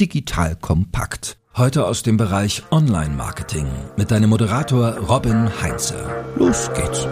digital kompakt. Heute aus dem Bereich Online-Marketing mit deinem Moderator Robin Heinze. Los geht's.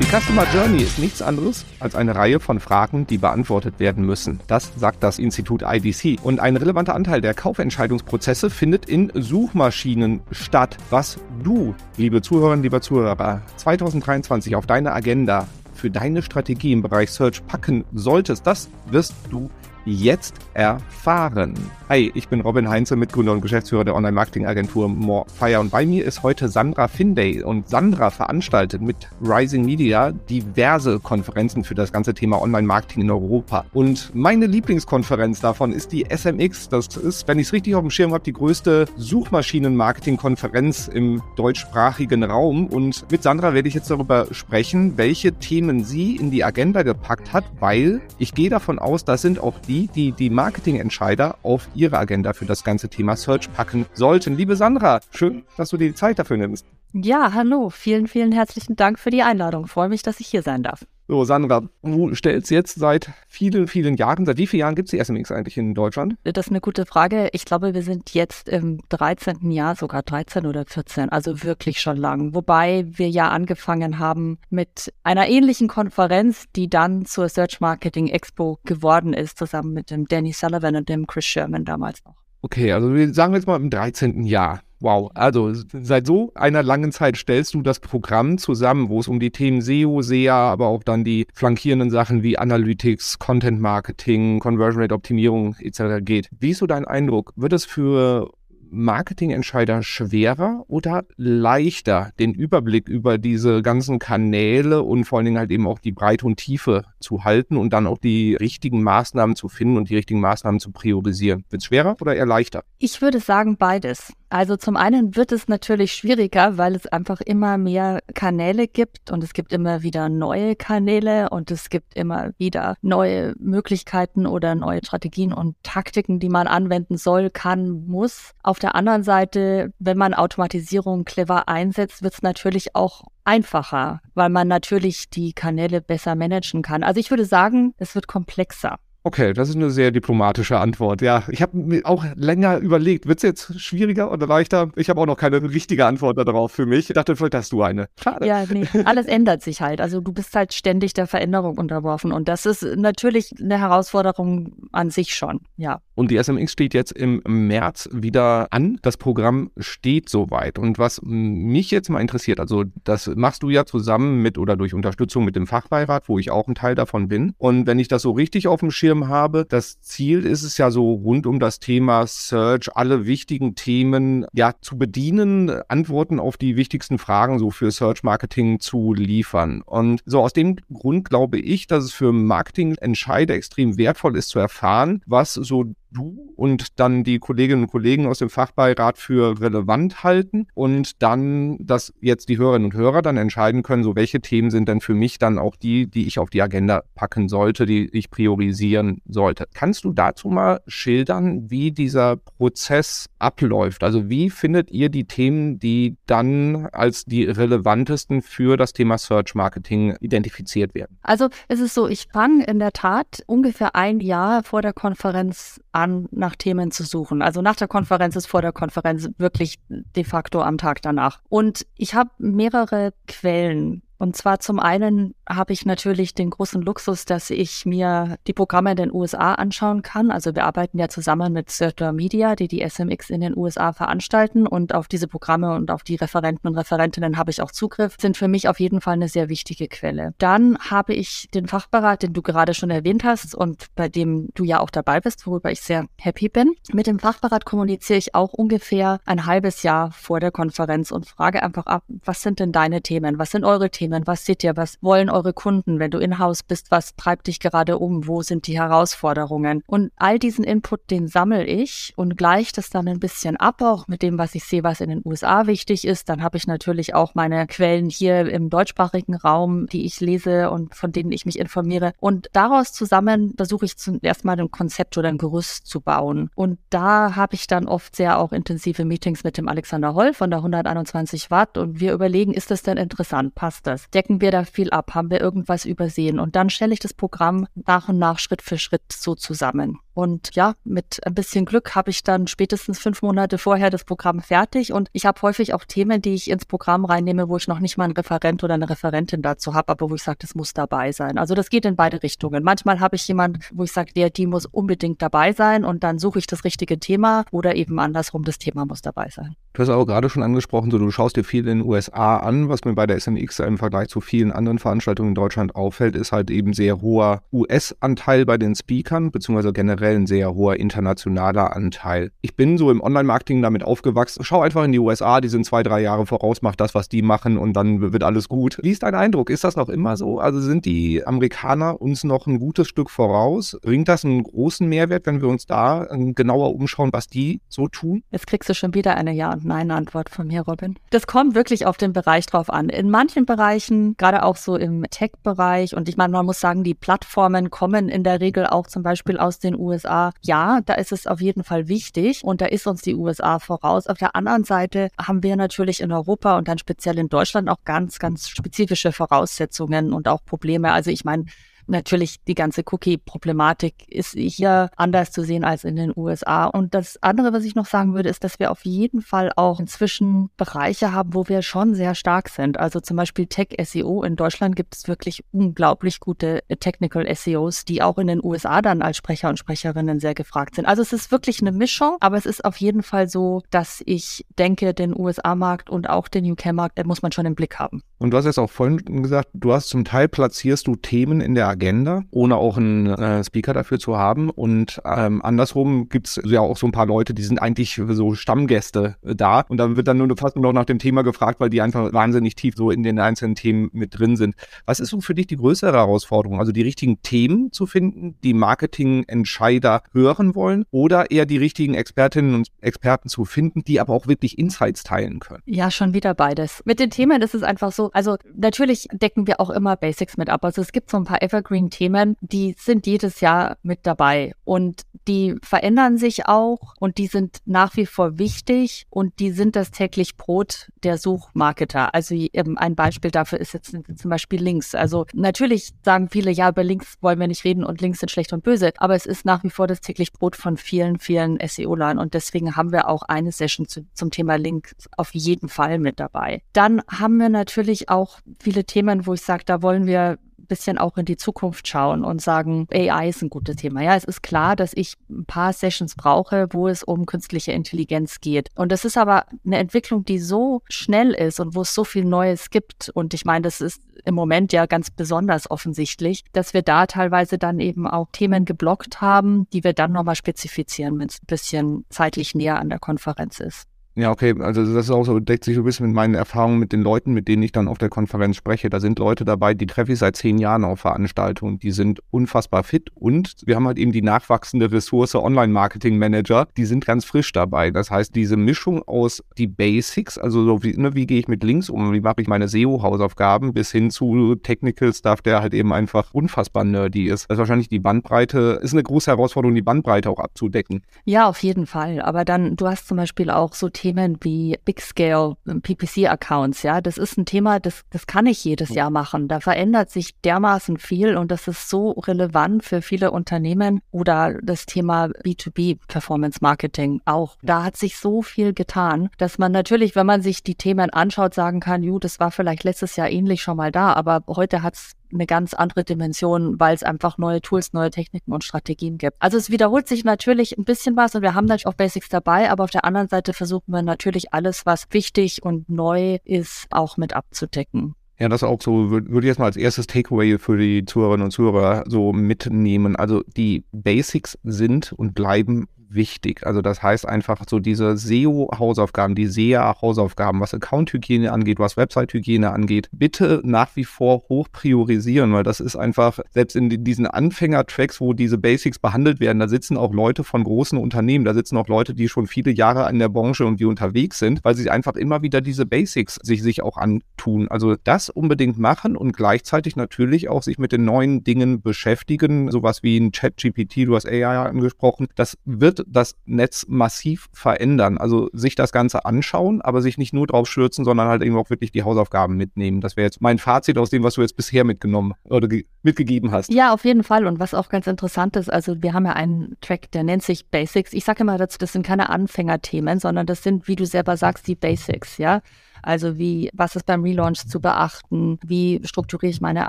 Die Customer Journey ist nichts anderes als eine Reihe von Fragen, die beantwortet werden müssen. Das sagt das Institut IDC. Und ein relevanter Anteil der Kaufentscheidungsprozesse findet in Suchmaschinen statt. Was du, liebe Zuhörerinnen, lieber Zuhörer, 2023 auf deine Agenda für deine Strategie im Bereich Search packen solltest, das wirst du jetzt erfahren. Hi, ich bin Robin Heinze, Mitgründer und Geschäftsführer der Online-Marketing-Agentur Morefire und bei mir ist heute Sandra Finday und Sandra veranstaltet mit Rising Media diverse Konferenzen für das ganze Thema Online-Marketing in Europa. Und meine Lieblingskonferenz davon ist die SMX. Das ist, wenn ich es richtig auf dem Schirm habe, die größte Suchmaschinen-Marketing-Konferenz im deutschsprachigen Raum. Und mit Sandra werde ich jetzt darüber sprechen, welche Themen sie in die Agenda gepackt hat, weil ich gehe davon aus, das sind auch die, die die Marketingentscheider auf ihre Agenda für das ganze Thema Search packen sollten. Liebe Sandra, schön, dass du dir die Zeit dafür nimmst. Ja, hallo. Vielen, vielen herzlichen Dank für die Einladung. freue mich, dass ich hier sein darf. So, Sandra, du stellst jetzt seit vielen, vielen Jahren, seit wie vielen Jahren gibt es die SMX eigentlich in Deutschland? Das ist eine gute Frage. Ich glaube, wir sind jetzt im 13. Jahr, sogar 13 oder 14, also wirklich schon lang. Wobei wir ja angefangen haben mit einer ähnlichen Konferenz, die dann zur Search Marketing Expo geworden ist, zusammen mit dem Danny Sullivan und dem Chris Sherman damals noch. Okay, also wir sagen jetzt mal im 13. Jahr. Wow, also seit so einer langen Zeit stellst du das Programm zusammen, wo es um die Themen SEO, SEA, aber auch dann die flankierenden Sachen wie Analytics, Content Marketing, Conversion Rate Optimierung etc. geht. Wie ist so dein Eindruck? Wird es für Marketingentscheider schwerer oder leichter, den Überblick über diese ganzen Kanäle und vor allen Dingen halt eben auch die Breite und Tiefe zu halten und dann auch die richtigen Maßnahmen zu finden und die richtigen Maßnahmen zu priorisieren? Wird es schwerer oder eher leichter? Ich würde sagen beides. Also zum einen wird es natürlich schwieriger, weil es einfach immer mehr Kanäle gibt und es gibt immer wieder neue Kanäle und es gibt immer wieder neue Möglichkeiten oder neue Strategien und Taktiken, die man anwenden soll, kann, muss. Auf der anderen Seite, wenn man Automatisierung clever einsetzt, wird es natürlich auch einfacher, weil man natürlich die Kanäle besser managen kann. Also ich würde sagen, es wird komplexer. Okay, das ist eine sehr diplomatische Antwort. Ja, ich habe mir auch länger überlegt, wird es jetzt schwieriger oder leichter? Ich habe auch noch keine richtige Antwort darauf für mich. Ich dachte, vielleicht hast du eine. Schade. Ja, nee, alles ändert sich halt. Also du bist halt ständig der Veränderung unterworfen und das ist natürlich eine Herausforderung an sich schon, ja. Und die SMX steht jetzt im März wieder an. Das Programm steht soweit. Und was mich jetzt mal interessiert, also das machst du ja zusammen mit oder durch Unterstützung mit dem Fachbeirat, wo ich auch ein Teil davon bin. Und wenn ich das so richtig auf dem Schirm habe, das Ziel ist es ja so rund um das Thema Search, alle wichtigen Themen ja zu bedienen, Antworten auf die wichtigsten Fragen so für Search Marketing zu liefern. Und so aus dem Grund glaube ich, dass es für Marketingentscheider extrem wertvoll ist zu erfahren, was so du und dann die Kolleginnen und Kollegen aus dem Fachbeirat für relevant halten und dann, dass jetzt die Hörerinnen und Hörer dann entscheiden können, so welche Themen sind denn für mich dann auch die, die ich auf die Agenda packen sollte, die ich priorisieren sollte. Kannst du dazu mal schildern, wie dieser Prozess abläuft? Also wie findet ihr die Themen, die dann als die relevantesten für das Thema Search Marketing identifiziert werden? Also es ist so, ich fange in der Tat ungefähr ein Jahr vor der Konferenz an an, nach Themen zu suchen. Also nach der Konferenz ist vor der Konferenz wirklich de facto am Tag danach. Und ich habe mehrere Quellen und zwar zum einen habe ich natürlich den großen Luxus, dass ich mir die Programme in den USA anschauen kann. Also wir arbeiten ja zusammen mit Circular Media, die die SMX in den USA veranstalten und auf diese Programme und auf die Referenten und Referentinnen habe ich auch Zugriff, sind für mich auf jeden Fall eine sehr wichtige Quelle. Dann habe ich den Fachberat, den du gerade schon erwähnt hast und bei dem du ja auch dabei bist, worüber ich sehr happy bin. Mit dem Fachberat kommuniziere ich auch ungefähr ein halbes Jahr vor der Konferenz und frage einfach ab, was sind denn deine Themen? Was sind eure Themen? Was seht ihr? Was wollen eure Kunden? Wenn du in-house bist, was treibt dich gerade um? Wo sind die Herausforderungen? Und all diesen Input, den sammle ich und gleiche das dann ein bisschen ab, auch mit dem, was ich sehe, was in den USA wichtig ist. Dann habe ich natürlich auch meine Quellen hier im deutschsprachigen Raum, die ich lese und von denen ich mich informiere. Und daraus zusammen versuche ich zuerst mal ein Konzept oder ein Gerüst zu bauen. Und da habe ich dann oft sehr auch intensive Meetings mit dem Alexander Holl von der 121 Watt und wir überlegen, ist das denn interessant? Passt das? Decken wir da viel ab? haben wir irgendwas übersehen? Und dann stelle ich das Programm nach und nach Schritt für Schritt so zusammen. Und ja, mit ein bisschen Glück habe ich dann spätestens fünf Monate vorher das Programm fertig. Und ich habe häufig auch Themen, die ich ins Programm reinnehme, wo ich noch nicht mal einen Referent oder eine Referentin dazu habe, aber wo ich sage, das muss dabei sein. Also das geht in beide Richtungen. Manchmal habe ich jemand, wo ich sage, der, die muss unbedingt dabei sein und dann suche ich das richtige Thema oder eben andersrum, das Thema muss dabei sein. Du hast auch gerade schon angesprochen, so du schaust dir viel in den USA an. Was mir bei der SMX im Vergleich zu vielen anderen Veranstaltungen in Deutschland auffällt, ist halt eben sehr hoher US-Anteil bei den Speakern, beziehungsweise generell ein sehr hoher internationaler Anteil. Ich bin so im Online-Marketing damit aufgewachsen. Schau einfach in die USA, die sind zwei, drei Jahre voraus, mach das, was die machen und dann wird alles gut. Wie ist dein Eindruck? Ist das noch immer so? Also sind die Amerikaner uns noch ein gutes Stück voraus? Bringt das einen großen Mehrwert, wenn wir uns da genauer umschauen, was die so tun? Jetzt kriegst du schon wieder eine Ja- Nein-Antwort von mir, Robin. Das kommt wirklich auf den Bereich drauf an. In manchen Bereichen, gerade auch so im Tech-Bereich, und ich meine, man muss sagen, die Plattformen kommen in der Regel auch zum Beispiel aus den USA. Ja, da ist es auf jeden Fall wichtig und da ist uns die USA voraus. Auf der anderen Seite haben wir natürlich in Europa und dann speziell in Deutschland auch ganz, ganz spezifische Voraussetzungen und auch Probleme. Also ich meine, Natürlich, die ganze Cookie-Problematik ist hier anders zu sehen als in den USA. Und das andere, was ich noch sagen würde, ist, dass wir auf jeden Fall auch inzwischen Bereiche haben, wo wir schon sehr stark sind. Also zum Beispiel Tech-SEO. In Deutschland gibt es wirklich unglaublich gute Technical SEOs, die auch in den USA dann als Sprecher und Sprecherinnen sehr gefragt sind. Also es ist wirklich eine Mischung, aber es ist auf jeden Fall so, dass ich denke, den USA-Markt und auch den UK-Markt muss man schon im Blick haben. Und du hast jetzt auch vorhin gesagt, du hast zum Teil platzierst du Themen in der Agenda, ohne auch einen äh, Speaker dafür zu haben. Und ähm, andersrum gibt es ja auch so ein paar Leute, die sind eigentlich so Stammgäste äh, da. Und dann wird dann nur fast nur noch nach dem Thema gefragt, weil die einfach wahnsinnig tief so in den einzelnen Themen mit drin sind. Was ist so für dich die größere Herausforderung? Also die richtigen Themen zu finden, die Marketingentscheider hören wollen oder eher die richtigen Expertinnen und Experten zu finden, die aber auch wirklich Insights teilen können? Ja, schon wieder beides. Mit den Themen ist es einfach so, also natürlich decken wir auch immer Basics mit ab. Also es gibt so ein paar Evergreen-Themen, die sind jedes Jahr mit dabei und die verändern sich auch und die sind nach wie vor wichtig und die sind das täglich Brot der Suchmarketer. Also ein Beispiel dafür ist jetzt zum Beispiel Links. Also natürlich sagen viele, ja, über Links wollen wir nicht reden und Links sind schlecht und böse, aber es ist nach wie vor das täglich Brot von vielen, vielen SEO-Lern und deswegen haben wir auch eine Session zu, zum Thema Links auf jeden Fall mit dabei. Dann haben wir natürlich auch viele Themen, wo ich sage, da wollen wir bisschen auch in die Zukunft schauen und sagen, AI ist ein gutes Thema. Ja, es ist klar, dass ich ein paar Sessions brauche, wo es um künstliche Intelligenz geht. Und das ist aber eine Entwicklung, die so schnell ist und wo es so viel Neues gibt. Und ich meine, das ist im Moment ja ganz besonders offensichtlich, dass wir da teilweise dann eben auch Themen geblockt haben, die wir dann nochmal spezifizieren, wenn es ein bisschen zeitlich näher an der Konferenz ist. Ja, okay, also das ist auch so, deckt sich so ein bisschen mit meinen Erfahrungen mit den Leuten, mit denen ich dann auf der Konferenz spreche. Da sind Leute dabei, die treffe ich seit zehn Jahren auf Veranstaltungen, die sind unfassbar fit und wir haben halt eben die nachwachsende Ressource Online-Marketing-Manager, die sind ganz frisch dabei. Das heißt, diese Mischung aus die Basics, also so wie, ne, wie gehe ich mit Links um, wie mache ich meine SEO-Hausaufgaben, bis hin zu Technical Stuff, der halt eben einfach unfassbar nerdy ist. Ist wahrscheinlich die Bandbreite, ist eine große Herausforderung, die Bandbreite auch abzudecken. Ja, auf jeden Fall. Aber dann, du hast zum Beispiel auch so Themen wie Big Scale ähm, PPC Accounts, ja, das ist ein Thema, das, das kann ich jedes Jahr machen. Da verändert sich dermaßen viel und das ist so relevant für viele Unternehmen oder das Thema B2B Performance Marketing auch. Da hat sich so viel getan, dass man natürlich, wenn man sich die Themen anschaut, sagen kann, ju, das war vielleicht letztes Jahr ähnlich schon mal da, aber heute hat es eine ganz andere Dimension, weil es einfach neue Tools, neue Techniken und Strategien gibt. Also es wiederholt sich natürlich ein bisschen was und wir haben natürlich auch Basics dabei, aber auf der anderen Seite versuchen wir natürlich alles, was wichtig und neu ist, auch mit abzudecken. Ja, das auch so, würde ich jetzt mal als erstes Takeaway für die Zuhörerinnen und Zuhörer so mitnehmen. Also die Basics sind und bleiben wichtig. Also das heißt einfach so diese SEO-Hausaufgaben, die SEA-Hausaufgaben, was Account-Hygiene angeht, was Website-Hygiene angeht, bitte nach wie vor hoch priorisieren, weil das ist einfach, selbst in diesen Anfänger-Tracks, wo diese Basics behandelt werden, da sitzen auch Leute von großen Unternehmen, da sitzen auch Leute, die schon viele Jahre in der Branche und die unterwegs sind, weil sie einfach immer wieder diese Basics sich, sich auch antun. Also das unbedingt machen und gleichzeitig natürlich auch sich mit den neuen Dingen beschäftigen, sowas wie ein Chat-GPT, du hast AI angesprochen, das wird wird das Netz massiv verändern. Also sich das Ganze anschauen, aber sich nicht nur drauf stürzen, sondern halt eben auch wirklich die Hausaufgaben mitnehmen. Das wäre jetzt mein Fazit aus dem, was du jetzt bisher mitgenommen oder mitgegeben hast. Ja, auf jeden Fall. Und was auch ganz interessant ist, also wir haben ja einen Track, der nennt sich Basics. Ich sage immer dazu, das sind keine Anfängerthemen, sondern das sind, wie du selber sagst, die Basics, ja. Also wie, was ist beim Relaunch zu beachten? Wie strukturiere ich meine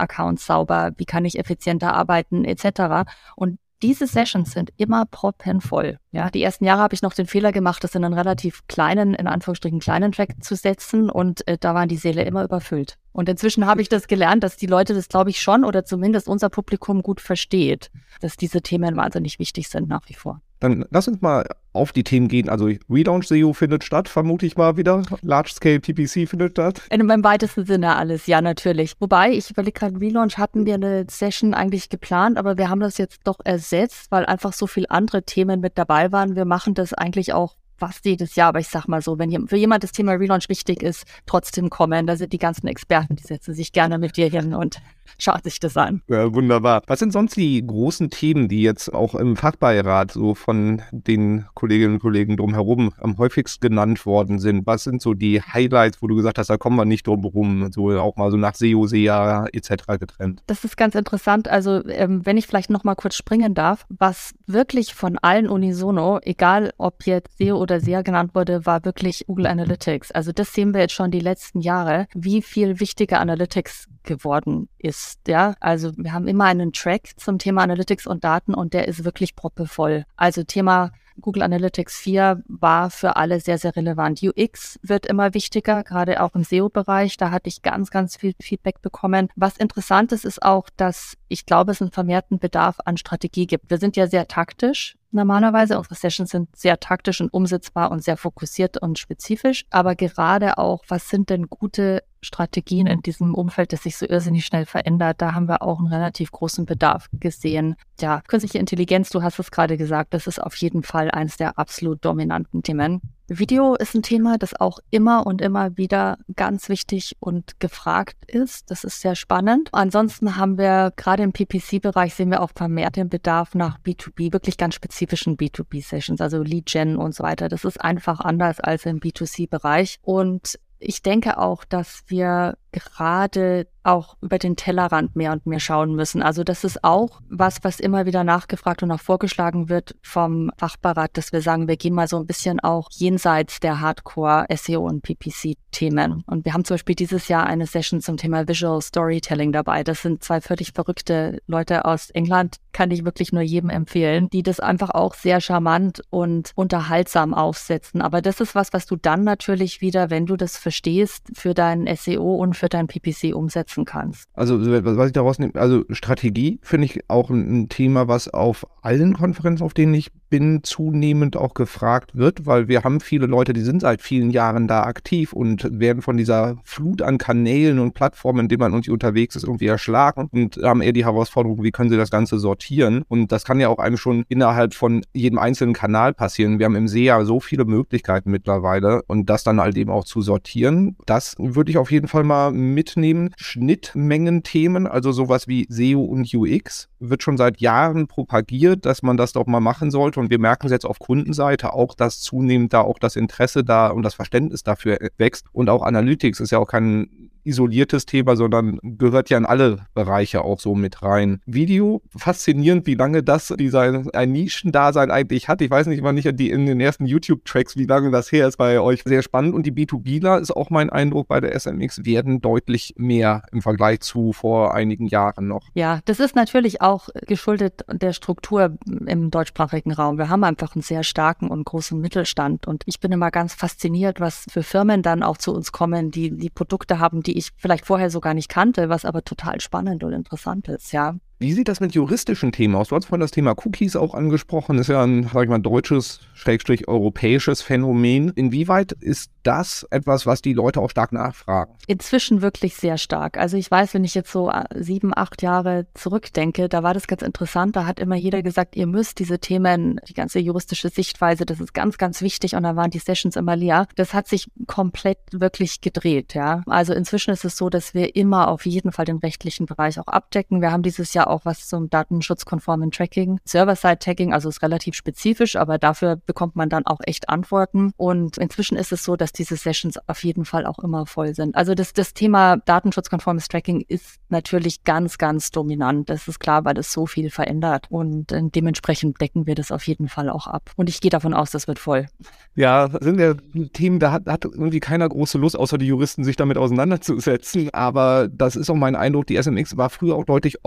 Accounts sauber? Wie kann ich effizienter arbeiten etc. Und diese Sessions sind immer proppenvoll. Ja, die ersten Jahre habe ich noch den Fehler gemacht, das in einen relativ kleinen, in Anführungsstrichen kleinen Track zu setzen und äh, da waren die Seele immer überfüllt. Und inzwischen habe ich das gelernt, dass die Leute das, glaube ich, schon oder zumindest unser Publikum gut versteht, dass diese Themen wahnsinnig wichtig sind nach wie vor. Dann lass uns mal auf die Themen gehen. Also Relaunch SEO findet statt, vermute ich mal wieder. Large Scale PPC findet statt. In, Im weitesten Sinne alles, ja, natürlich. Wobei, ich überlege gerade, Relaunch hatten wir eine Session eigentlich geplant, aber wir haben das jetzt doch ersetzt, weil einfach so viele andere Themen mit dabei waren. Wir machen das eigentlich auch fast jedes Jahr, aber ich sag mal so, wenn für jemand das Thema Relaunch wichtig ist, trotzdem kommen. Da sind die ganzen Experten, die setzen sich gerne mit dir hin und schauen sich das an. Ja, wunderbar. Was sind sonst die großen Themen, die jetzt auch im Fachbeirat so von den Kolleginnen und Kollegen drumherum am häufigsten genannt worden sind? Was sind so die Highlights, wo du gesagt hast, da kommen wir nicht drum herum, so auch mal so nach SEO, SEA etc. getrennt? Das ist ganz interessant. Also ähm, wenn ich vielleicht noch mal kurz springen darf, was wirklich von allen unisono, egal ob jetzt SEO oder SEA genannt wurde, war wirklich Google Analytics. Also das sehen wir jetzt schon die letzten Jahre, wie viel wichtiger Analytics geworden ist. Ja, also wir haben immer einen Track zum Thema Analytics und Daten und der ist wirklich proppevoll. Also Thema Google Analytics 4 war für alle sehr, sehr relevant. UX wird immer wichtiger, gerade auch im SEO-Bereich. Da hatte ich ganz, ganz viel Feedback bekommen. Was interessant ist, ist auch, dass ich glaube, es einen vermehrten Bedarf an Strategie gibt. Wir sind ja sehr taktisch normalerweise. Unsere Sessions sind sehr taktisch und umsetzbar und sehr fokussiert und spezifisch. Aber gerade auch, was sind denn gute Strategien in diesem Umfeld, das sich so irrsinnig schnell verändert, da haben wir auch einen relativ großen Bedarf gesehen. Ja, künstliche Intelligenz, du hast es gerade gesagt, das ist auf jeden Fall eines der absolut dominanten Themen. Video ist ein Thema, das auch immer und immer wieder ganz wichtig und gefragt ist. Das ist sehr spannend. Ansonsten haben wir gerade im PPC-Bereich sehen wir auch vermehrt den Bedarf nach B2B, wirklich ganz spezifischen B2B-Sessions, also Lead Gen und so weiter. Das ist einfach anders als im B2C-Bereich. Und ich denke auch, dass wir gerade auch über den Tellerrand mehr und mehr schauen müssen. Also das ist auch was, was immer wieder nachgefragt und auch vorgeschlagen wird vom Fachberat, dass wir sagen, wir gehen mal so ein bisschen auch jenseits der Hardcore SEO und PPC-Themen. Und wir haben zum Beispiel dieses Jahr eine Session zum Thema Visual Storytelling dabei. Das sind zwei völlig verrückte Leute aus England, kann ich wirklich nur jedem empfehlen, die das einfach auch sehr charmant und unterhaltsam aufsetzen. Aber das ist was, was du dann natürlich wieder, wenn du das verstehst, für dein SEO und für dein PPC umsetzen kannst. Also was ich daraus nehme, also Strategie finde ich auch ein Thema, was auf allen Konferenzen, auf denen ich bin, zunehmend auch gefragt wird, weil wir haben viele Leute, die sind seit vielen Jahren da aktiv und werden von dieser Flut an Kanälen und Plattformen, in denen man irgendwie unterwegs ist, irgendwie erschlagen und haben eher die Herausforderung, wie können sie das Ganze sortieren? Und das kann ja auch einem schon innerhalb von jedem einzelnen Kanal passieren. Wir haben im SEA so viele Möglichkeiten mittlerweile und das dann halt eben auch zu sortieren, das würde ich auf jeden Fall mal mitnehmen. Schnittmengen-Themen, also sowas wie SEO und UX, wird schon seit Jahren propagiert, dass man das doch mal machen sollte. Und wir merken es jetzt auf Kundenseite auch, dass zunehmend da auch das Interesse da und das Verständnis dafür wächst. Und auch Analytics ist ja auch kein isoliertes Thema, sondern gehört ja in alle Bereiche auch so mit rein. Video, faszinierend, wie lange das dieser ein Nischendasein eigentlich hat. Ich weiß nicht, wann nicht die in den ersten YouTube-Tracks, wie lange das her ist bei euch. Sehr spannend. Und die B2Bler ist auch mein Eindruck bei der SMX, werden deutlich mehr im Vergleich zu vor einigen Jahren noch. Ja, das ist natürlich auch geschuldet der Struktur im deutschsprachigen Raum. Wir haben einfach einen sehr starken und großen Mittelstand. Und ich bin immer ganz fasziniert, was für Firmen dann auch zu uns kommen, die die Produkte haben, die ich vielleicht vorher so gar nicht kannte, was aber total spannend und interessant ist, ja. Wie sieht das mit juristischen Themen aus? Du hast vorhin das Thema Cookies auch angesprochen. Das ist ja ein, sag ich mal, deutsches, schrägstrich europäisches Phänomen. Inwieweit ist das etwas, was die Leute auch stark nachfragen? Inzwischen wirklich sehr stark. Also ich weiß, wenn ich jetzt so äh, sieben, acht Jahre zurückdenke, da war das ganz interessant. Da hat immer jeder gesagt, ihr müsst diese Themen, die ganze juristische Sichtweise, das ist ganz, ganz wichtig. Und da waren die Sessions immer leer. Das hat sich komplett wirklich gedreht, ja. Also inzwischen ist es so, dass wir immer auf jeden Fall den rechtlichen Bereich auch abdecken. Wir haben dieses Jahr auch was zum datenschutzkonformen Tracking. Server-Side-Tagging, also ist relativ spezifisch, aber dafür bekommt man dann auch echt Antworten. Und inzwischen ist es so, dass diese Sessions auf jeden Fall auch immer voll sind. Also das, das Thema datenschutzkonformes Tracking ist natürlich ganz, ganz dominant. Das ist klar, weil das so viel verändert. Und äh, dementsprechend decken wir das auf jeden Fall auch ab. Und ich gehe davon aus, das wird voll. Ja, sind ja Themen, da hat, hat irgendwie keiner große Lust, außer die Juristen, sich damit auseinanderzusetzen. Aber das ist auch mein Eindruck, die SMX war früher auch deutlich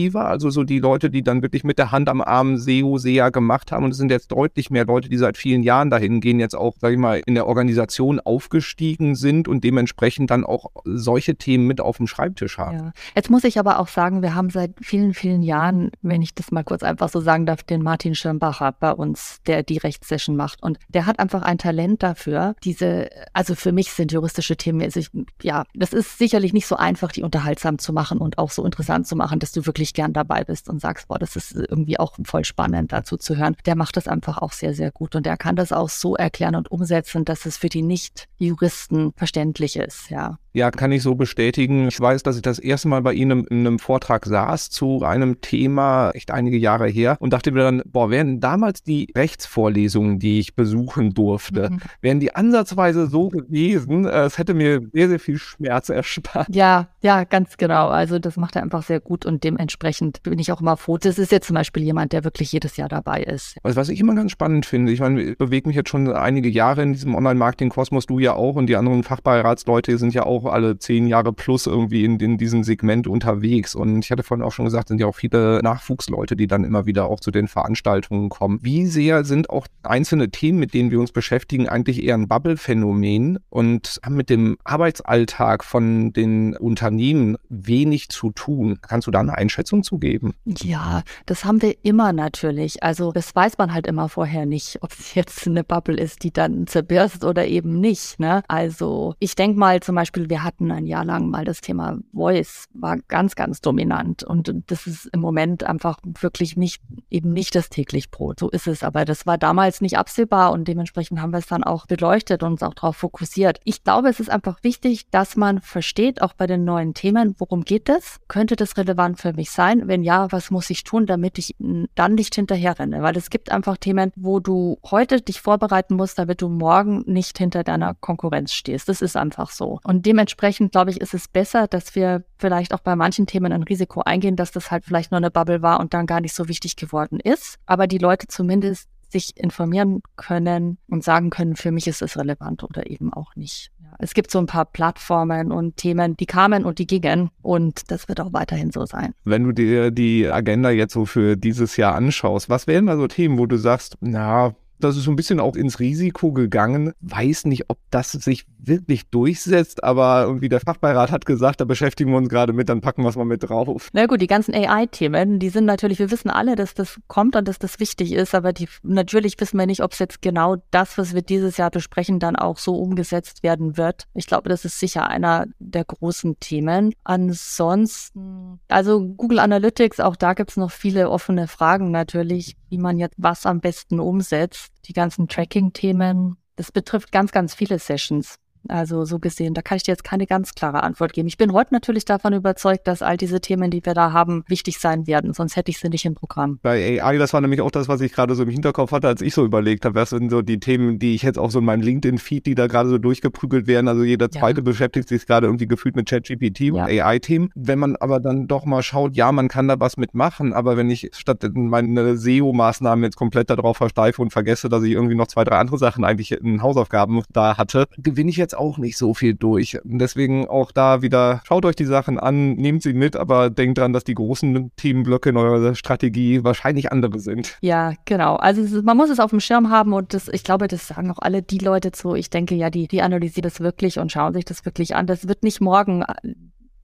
operativer. Also so die Leute, die dann wirklich mit der Hand am Arm SEO, SEA gemacht haben. Und es sind jetzt deutlich mehr Leute, die seit vielen Jahren dahin gehen, jetzt auch, sag ich mal, in der Organisation aufgestiegen sind und dementsprechend dann auch solche Themen mit auf dem Schreibtisch haben. Ja. Jetzt muss ich aber auch sagen, wir haben seit vielen, vielen Jahren, wenn ich das mal kurz einfach so sagen darf, den Martin Schirmbacher bei uns, der die Rechtssession macht. Und der hat einfach ein Talent dafür, diese, also für mich sind juristische Themen, also ich, ja, das ist sicherlich nicht so einfach, die unterhaltsam zu machen und auch so interessant zu machen, dass du wirklich gern dabei bist und sagst, boah, das ist irgendwie auch voll spannend dazu zu hören. Der macht das einfach auch sehr, sehr gut und der kann das auch so erklären und umsetzen, dass es für die Nicht-Juristen verständlich ist, ja. Ja, kann ich so bestätigen. Ich weiß, dass ich das erste Mal bei Ihnen in einem Vortrag saß zu einem Thema, echt einige Jahre her, und dachte mir dann, boah, wären damals die Rechtsvorlesungen, die ich besuchen durfte, mhm. wären die ansatzweise so gewesen, äh, es hätte mir sehr, sehr viel Schmerz erspart. Ja, ja, ganz genau. Also das macht er einfach sehr gut und dementsprechend bin ich auch immer froh. Das ist jetzt zum Beispiel jemand, der wirklich jedes Jahr dabei ist. Also was ich immer ganz spannend finde, ich meine, ich bewege mich jetzt schon einige Jahre in diesem Online-Marketing-Kosmos, du ja auch und die anderen Fachbeiratsleute sind ja auch auch alle zehn Jahre plus irgendwie in, in diesem Segment unterwegs. Und ich hatte vorhin auch schon gesagt, sind ja auch viele Nachwuchsleute, die dann immer wieder auch zu den Veranstaltungen kommen. Wie sehr sind auch einzelne Themen, mit denen wir uns beschäftigen, eigentlich eher ein Bubble-Phänomen und haben mit dem Arbeitsalltag von den Unternehmen wenig zu tun? Kannst du da eine Einschätzung zu geben? Ja, das haben wir immer natürlich. Also das weiß man halt immer vorher nicht, ob es jetzt eine Bubble ist, die dann zerbirst oder eben nicht. Ne? Also ich denke mal zum Beispiel, wir hatten ein Jahr lang mal das Thema Voice, war ganz, ganz dominant. Und das ist im Moment einfach wirklich nicht, eben nicht das täglich Brot. So ist es. Aber das war damals nicht absehbar und dementsprechend haben wir es dann auch beleuchtet und uns auch darauf fokussiert. Ich glaube, es ist einfach wichtig, dass man versteht, auch bei den neuen Themen, worum geht es? Könnte das relevant für mich sein? Wenn ja, was muss ich tun, damit ich dann nicht hinterher renne? Weil es gibt einfach Themen, wo du heute dich vorbereiten musst, damit du morgen nicht hinter deiner Konkurrenz stehst. Das ist einfach so. Und dementsprechend dementsprechend, glaube ich, ist es besser, dass wir vielleicht auch bei manchen Themen ein Risiko eingehen, dass das halt vielleicht nur eine Bubble war und dann gar nicht so wichtig geworden ist. Aber die Leute zumindest sich informieren können und sagen können, für mich ist es relevant oder eben auch nicht. Ja, es gibt so ein paar Plattformen und Themen, die kamen und die gingen und das wird auch weiterhin so sein. Wenn du dir die Agenda jetzt so für dieses Jahr anschaust, was wären da so Themen, wo du sagst, na, das ist so ein bisschen auch ins Risiko gegangen. Weiß nicht, ob das sich wirklich durchsetzt, aber irgendwie der Fachbeirat hat gesagt, da beschäftigen wir uns gerade mit, dann packen wir es mal mit drauf. Na gut, die ganzen AI-Themen, die sind natürlich, wir wissen alle, dass das kommt und dass das wichtig ist, aber die, natürlich wissen wir nicht, ob es jetzt genau das, was wir dieses Jahr besprechen, dann auch so umgesetzt werden wird. Ich glaube, das ist sicher einer der großen Themen. Ansonsten, also Google Analytics, auch da gibt es noch viele offene Fragen natürlich, wie man jetzt was am besten umsetzt. Die ganzen Tracking-Themen, das betrifft ganz, ganz viele Sessions. Also so gesehen, da kann ich dir jetzt keine ganz klare Antwort geben. Ich bin heute natürlich davon überzeugt, dass all diese Themen, die wir da haben, wichtig sein werden, sonst hätte ich sie nicht im Programm. Bei AI, das war nämlich auch das, was ich gerade so im Hinterkopf hatte, als ich so überlegt habe, was sind so die Themen, die ich jetzt auch so in meinem LinkedIn-Feed, die da gerade so durchgeprügelt werden. Also jeder zweite ja. beschäftigt sich gerade irgendwie gefühlt mit ChatGPT ja. und AI-Themen. Wenn man aber dann doch mal schaut, ja, man kann da was mitmachen, aber wenn ich statt meine SEO-Maßnahmen jetzt komplett darauf versteife und vergesse, dass ich irgendwie noch zwei, drei andere Sachen eigentlich in Hausaufgaben da hatte, gewinne ich jetzt jetzt auch nicht so viel durch. Deswegen auch da wieder, schaut euch die Sachen an, nehmt sie mit, aber denkt dran, dass die großen Themenblöcke in eurer Strategie wahrscheinlich andere sind. Ja, genau. Also ist, man muss es auf dem Schirm haben und das, ich glaube, das sagen auch alle die Leute zu. Ich denke ja, die, die analysieren das wirklich und schauen sich das wirklich an. Das wird nicht morgen äh,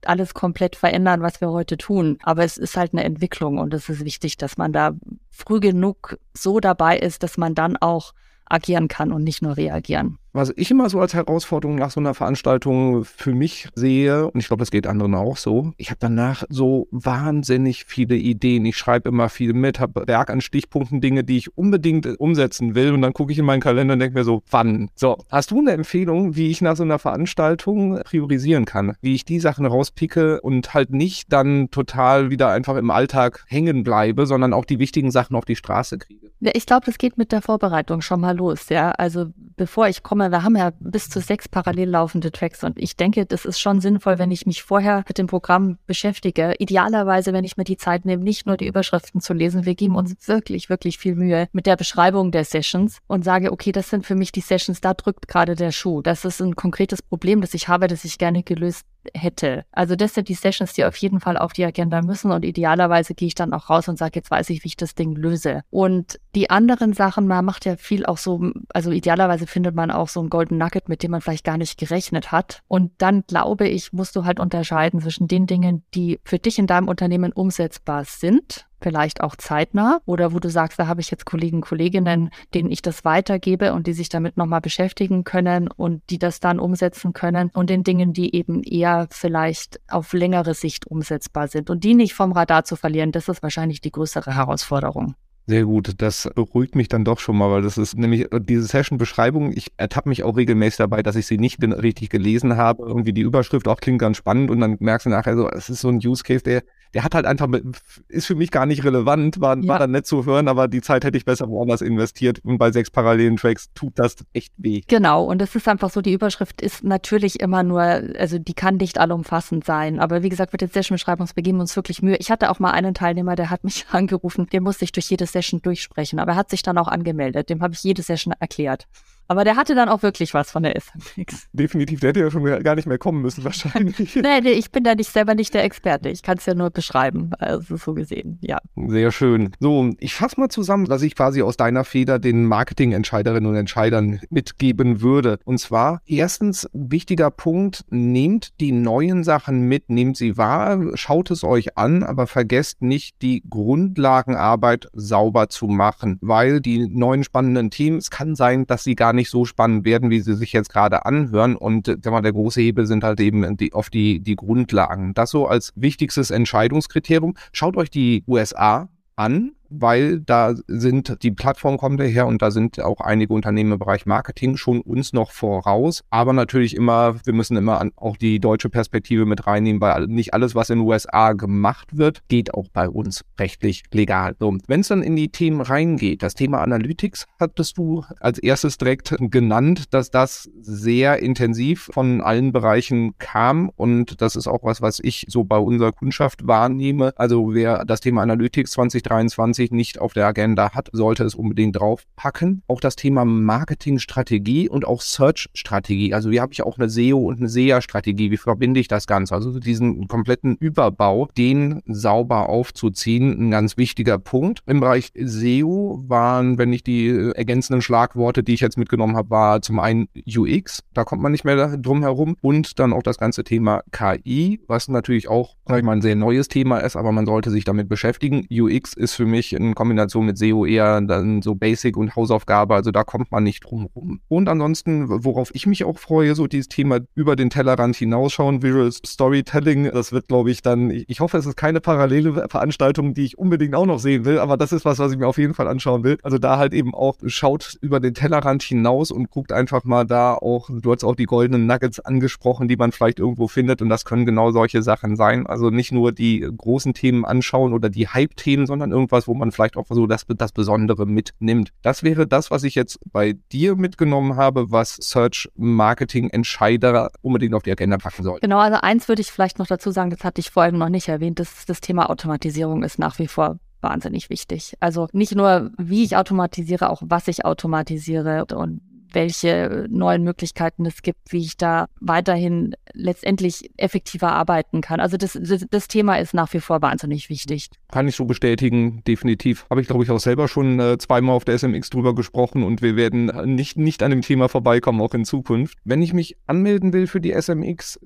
alles komplett verändern, was wir heute tun. Aber es ist halt eine Entwicklung und es ist wichtig, dass man da früh genug so dabei ist, dass man dann auch agieren kann und nicht nur reagieren. Was ich immer so als Herausforderung nach so einer Veranstaltung für mich sehe, und ich glaube, das geht anderen auch so, ich habe danach so wahnsinnig viele Ideen. Ich schreibe immer viel mit, habe Berg an Stichpunkten, Dinge, die ich unbedingt umsetzen will. Und dann gucke ich in meinen Kalender und denke mir so, wann? So, hast du eine Empfehlung, wie ich nach so einer Veranstaltung priorisieren kann? Wie ich die Sachen rauspicke und halt nicht dann total wieder einfach im Alltag hängen bleibe, sondern auch die wichtigen Sachen auf die Straße kriege? Ja, ich glaube, das geht mit der Vorbereitung schon mal los, ja. Also bevor ich komme, wir haben ja bis zu sechs parallel laufende Tracks und ich denke, das ist schon sinnvoll, wenn ich mich vorher mit dem Programm beschäftige. Idealerweise, wenn ich mir die Zeit nehme, nicht nur die Überschriften zu lesen. Wir geben uns wirklich, wirklich viel Mühe mit der Beschreibung der Sessions und sage, okay, das sind für mich die Sessions, da drückt gerade der Schuh. Das ist ein konkretes Problem, das ich habe, das ich gerne gelöst hätte. Also das sind die Sessions, die auf jeden Fall auf die Agenda müssen und idealerweise gehe ich dann auch raus und sage, jetzt weiß ich, wie ich das Ding löse. Und die anderen Sachen, man macht ja viel auch so, also idealerweise findet man auch so ein Golden Nugget, mit dem man vielleicht gar nicht gerechnet hat. Und dann glaube ich, musst du halt unterscheiden zwischen den Dingen, die für dich in deinem Unternehmen umsetzbar sind vielleicht auch zeitnah oder wo du sagst, da habe ich jetzt Kollegen, Kolleginnen, denen ich das weitergebe und die sich damit nochmal beschäftigen können und die das dann umsetzen können und den Dingen, die eben eher vielleicht auf längere Sicht umsetzbar sind und die nicht vom Radar zu verlieren, das ist wahrscheinlich die größere Herausforderung. Sehr gut, das beruhigt mich dann doch schon mal, weil das ist nämlich diese Session-Beschreibung, ich ertappe mich auch regelmäßig dabei, dass ich sie nicht richtig gelesen habe. Irgendwie die Überschrift auch klingt ganz spannend und dann merkst du nachher so, es ist so ein Use Case, der der hat halt einfach, mit, ist für mich gar nicht relevant, war, ja. war dann nett zu hören, aber die Zeit hätte ich besser woanders investiert und bei sechs parallelen Tracks tut das echt weh. Genau, und es ist einfach so, die Überschrift ist natürlich immer nur, also die kann nicht allumfassend sein, aber wie gesagt, mit den Session-Beschreibungen begeben wir uns wirklich Mühe. Ich hatte auch mal einen Teilnehmer, der hat mich angerufen, der musste ich durch jede Session durchsprechen, aber er hat sich dann auch angemeldet, dem habe ich jede Session erklärt. Aber der hatte dann auch wirklich was von der SMX. Definitiv, der hätte ja schon gar nicht mehr kommen müssen, wahrscheinlich. nee, nee, ich bin da nicht selber nicht der Experte. Ich kann es ja nur beschreiben. Also so gesehen, ja. Sehr schön. So, ich fasse mal zusammen, was ich quasi aus deiner Feder den Marketingentscheiderinnen und Entscheidern mitgeben würde. Und zwar, erstens, wichtiger Punkt, nehmt die neuen Sachen mit, nehmt sie wahr, schaut es euch an, aber vergesst nicht, die Grundlagenarbeit sauber zu machen, weil die neuen spannenden Teams kann sein, dass sie gar nicht so spannend werden, wie sie sich jetzt gerade anhören. Und äh, mal, der große Hebel sind halt eben die, auf die, die Grundlagen. Das so als wichtigstes Entscheidungskriterium. Schaut euch die USA an weil da sind, die Plattform kommt daher und da sind auch einige Unternehmen im Bereich Marketing schon uns noch voraus. Aber natürlich immer, wir müssen immer auch die deutsche Perspektive mit reinnehmen, weil nicht alles, was in den USA gemacht wird, geht auch bei uns rechtlich legal. So, wenn es dann in die Themen reingeht, das Thema Analytics hattest du als erstes direkt genannt, dass das sehr intensiv von allen Bereichen kam und das ist auch was, was ich so bei unserer Kundschaft wahrnehme. Also wer das Thema Analytics 2023 2020 nicht auf der Agenda hat, sollte es unbedingt draufpacken. Auch das Thema Marketingstrategie und auch Search-Strategie. Also hier habe ich auch eine SEO und eine SEA-Strategie. Wie verbinde ich das Ganze? Also diesen kompletten Überbau, den sauber aufzuziehen, ein ganz wichtiger Punkt. Im Bereich SEO waren, wenn ich die ergänzenden Schlagworte, die ich jetzt mitgenommen habe, war zum einen UX, da kommt man nicht mehr drum herum und dann auch das ganze Thema KI, was natürlich auch, sag ich mal, ein sehr neues Thema ist, aber man sollte sich damit beschäftigen. UX ist für mich ich in Kombination mit SEO eher dann so Basic und Hausaufgabe, also da kommt man nicht drum rum. Und ansonsten, worauf ich mich auch freue, so dieses Thema über den Tellerrand hinausschauen, Visual Storytelling, das wird, glaube ich, dann, ich hoffe, es ist keine parallele Veranstaltung, die ich unbedingt auch noch sehen will, aber das ist was, was ich mir auf jeden Fall anschauen will. Also da halt eben auch schaut über den Tellerrand hinaus und guckt einfach mal da auch, du hast auch die goldenen Nuggets angesprochen, die man vielleicht irgendwo findet und das können genau solche Sachen sein. Also nicht nur die großen Themen anschauen oder die Hype-Themen, sondern irgendwas, wo man vielleicht auch so das, das Besondere mitnimmt. Das wäre das, was ich jetzt bei dir mitgenommen habe, was Search Marketing Entscheider unbedingt auf die Agenda packen soll. Genau, also eins würde ich vielleicht noch dazu sagen, das hatte ich vorhin noch nicht erwähnt, das, das Thema Automatisierung ist nach wie vor wahnsinnig wichtig. Also nicht nur, wie ich automatisiere, auch was ich automatisiere und welche neuen Möglichkeiten es gibt, wie ich da weiterhin letztendlich effektiver arbeiten kann. Also das, das, das Thema ist nach wie vor wahnsinnig wichtig. Kann ich so bestätigen, definitiv. Habe ich, glaube ich, auch selber schon äh, zweimal auf der SMX drüber gesprochen und wir werden nicht, nicht an dem Thema vorbeikommen, auch in Zukunft. Wenn ich mich anmelden will für die SMX,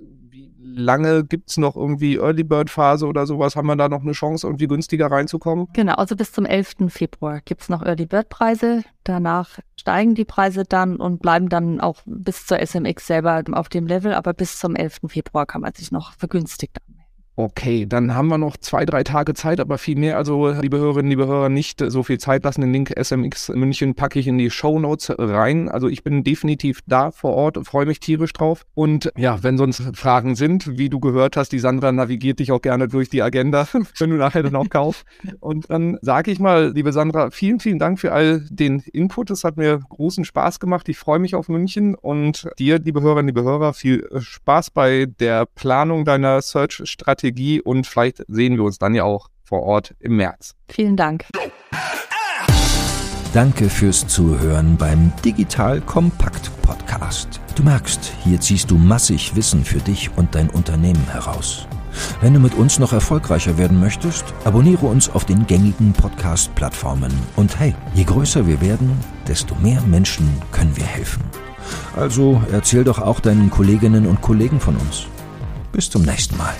lange gibt es noch irgendwie Early Bird Phase oder sowas? Haben wir da noch eine Chance, irgendwie günstiger reinzukommen? Genau, also bis zum 11. Februar gibt es noch Early Bird Preise. Danach steigen die Preise dann und bleiben dann auch bis zur SMX selber auf dem Level, aber bis zum 11. Februar kann man sich noch vergünstigt anmelden. Okay, dann haben wir noch zwei, drei Tage Zeit, aber viel mehr. Also, liebe Hörerinnen, liebe Hörer, nicht so viel Zeit lassen. Den Link SMX München packe ich in die Show Notes rein. Also, ich bin definitiv da vor Ort, freue mich tierisch drauf. Und ja, wenn sonst Fragen sind, wie du gehört hast, die Sandra navigiert dich auch gerne durch die Agenda, wenn du nachher dann auch kaufst. Und dann sage ich mal, liebe Sandra, vielen, vielen Dank für all den Input. Es hat mir großen Spaß gemacht. Ich freue mich auf München und dir, liebe Hörerinnen, liebe Hörer, viel Spaß bei der Planung deiner Search-Strategie Strategie und vielleicht sehen wir uns dann ja auch vor Ort im März. Vielen Dank. Danke fürs Zuhören beim Digital Kompakt Podcast. Du merkst, hier ziehst du massig Wissen für dich und dein Unternehmen heraus. Wenn du mit uns noch erfolgreicher werden möchtest, abonniere uns auf den gängigen Podcast-Plattformen. Und hey, je größer wir werden, desto mehr Menschen können wir helfen. Also erzähl doch auch deinen Kolleginnen und Kollegen von uns. Bis zum nächsten Mal.